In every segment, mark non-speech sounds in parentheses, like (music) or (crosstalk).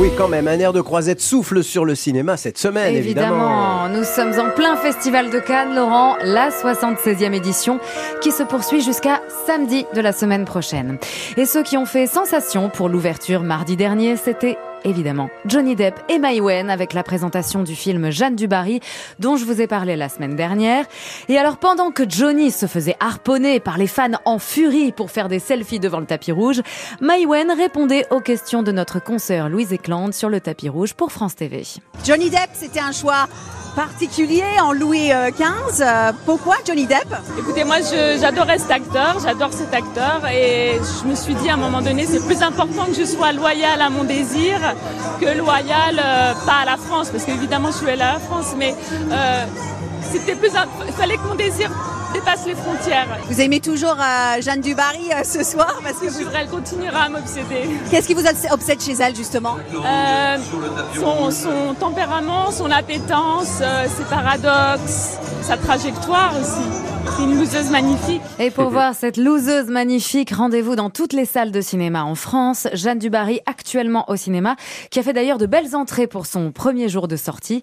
Oui, quand même, un air de croisette souffle sur le cinéma cette semaine, évidemment. Nous sommes en plein festival de Cannes, Laurent, la 76e édition, qui se poursuit jusqu'à samedi de la semaine prochaine. Et ceux qui ont fait sensation pour l'ouverture mardi dernier, c'était évidemment Johnny Depp et Mai Wen avec la présentation du film Jeanne du Barry dont je vous ai parlé la semaine dernière. Et alors pendant que Johnny se faisait harponner par les fans en furie pour faire des selfies devant le tapis rouge, Mai Wen répondait aux questions de notre consoeur Louise Eklund sur le tapis rouge pour France TV. Johnny Depp, c'était un choix particulier en Louis XV. Euh, pourquoi Johnny Depp? Écoutez, moi j'adorais cet acteur, j'adore cet acteur et je me suis dit à un moment donné c'est plus important que je sois loyal à mon désir que loyal euh, pas à la France parce qu'évidemment je suis à la France mais euh, c'était plus il fallait que mon désir dépasse les frontières. Vous aimez toujours euh, Jeanne Dubarry euh, ce soir parce que vous... elle continuera à m'obséder. Qu'est-ce qui vous obsède chez elle justement? Euh, son, son, tempérament, son appétence, ses paradoxes, sa trajectoire aussi. C'est une loseuse magnifique. Et pour (laughs) voir cette loseuse magnifique, rendez-vous dans toutes les salles de cinéma en France. Jeanne Dubarry, actuellement au cinéma, qui a fait d'ailleurs de belles entrées pour son premier jour de sortie.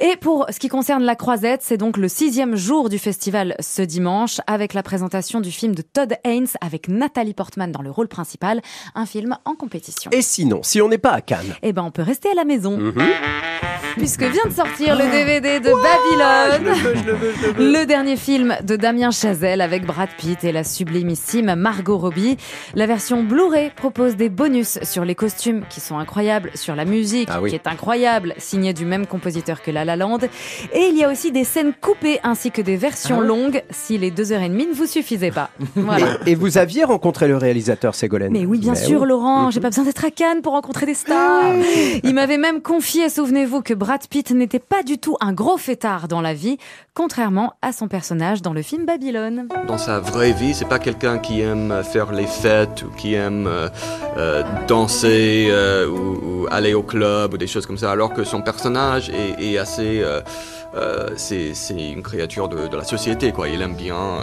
Et pour ce qui concerne La Croisette, c'est donc le sixième jour du festival ce dimanche, avec la présentation du film de Todd Haynes avec Nathalie Portman dans le rôle principal, un film en compétition. Et sinon, si on n'est pas à Cannes Eh ben, on peut rester à la maison. Mhm. Puisque vient de sortir le DVD de Babylone, je le veux, je le veux, je le veux. le dernier film de Damien Chazelle avec Brad Pitt et la sublimissime Margot Robbie. La version Blu-ray propose des bonus sur les costumes qui sont incroyables, sur la musique Ah oui. qui est incroyable, signée du même compositeur que La La Land. Et il y a aussi des scènes coupées ainsi que des versions Ah longues si les deux heures et demie ne vous suffisaient pas. Voilà. Et, et vous aviez rencontré le réalisateur Ségolène Mais oui, bien Mais sûr, oui. Laurent. Mhm. J'ai pas besoin d'être à Cannes pour rencontrer des stars. Il m'avait même confié, souvenez-vous, que Brad Pitt n'était pas du tout un gros fêtard dans la vie, contrairement à son personnage dans le film Babylone. Dans sa vraie vie, c'est pas quelqu'un qui aime faire les fêtes ou qui aime euh, euh, danser euh, ou, aller au club ou des choses comme ça, alors que son personnage est, assez. c'est une créature de, de la société, quoi. Il aime bien.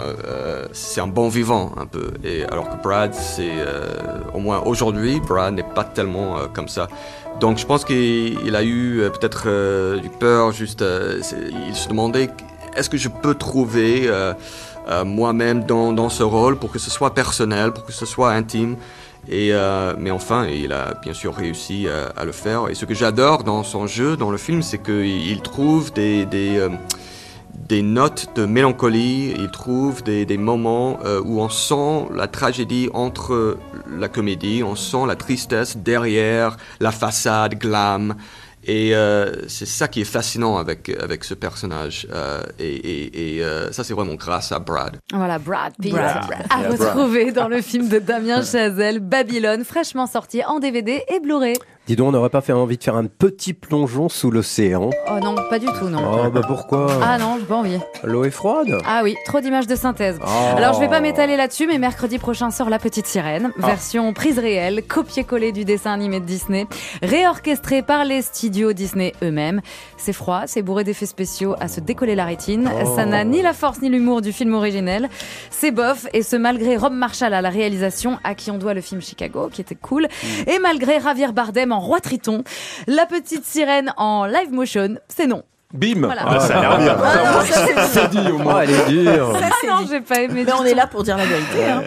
c'est un bon vivant, un peu. Et alors que Brad, c'est. au moins aujourd'hui, Brad n'est pas tellement comme ça. Donc je pense qu'il il a eu peut-être du peur, juste. euh, il se demandait est-ce que je peux trouver. euh, euh, moi-même dans, ce rôle pour que ce soit personnel, pour que ce soit intime? Et, euh, mais enfin, il a bien sûr réussi euh, à le faire. Et ce que j'adore dans son jeu, dans le film, c'est qu'il il trouve des, des, euh, notes de mélancolie, il trouve des, des moments euh, où on sent la tragédie entre la comédie, on sent la tristesse derrière la façade glam. Et euh, c'est ça qui est fascinant avec, avec ce personnage. Euh, et et, et euh, ça, c'est vraiment grâce à Brad. Voilà, Brad Pitt Brad. à retrouver dans le film de Damien (laughs) Chazelle, Babylone, fraîchement sorti en DVD et Blu-ray. Dis donc, on n'aurait pas fait envie de faire un petit plongeon sous l'océan Oh non, pas du tout, non. Oh, bah pourquoi? Ah non, j'ai pas envie. L'eau est froide? Ah oui, trop d'images de synthèse. Oh. Alors je vais pas m'étaler là-dessus, mais mercredi prochain sort La Petite Sirène, Ah. version prise réelle, copier-coller du dessin animé de Disney, réorchestré par les studios Disney eux-mêmes. C'est froid, c'est bourré d'effets spéciaux à se décoller la rétine. Oh. Ça n'a ni la force ni l'humour du film originel. C'est bof, et ce malgré Rob Marshall à la réalisation, à qui on doit le film Chicago, qui était cool, Mm. et malgré Javier Bardem en roi triton, La Petite Sirène en live motion, c'est non. Bim Voilà. Ah, Ça a l'air bien. Ah c'est- dit au moins. elle est dure Ah non, j'ai pas aimé. Mais du on est là pour dire la vérité. hein.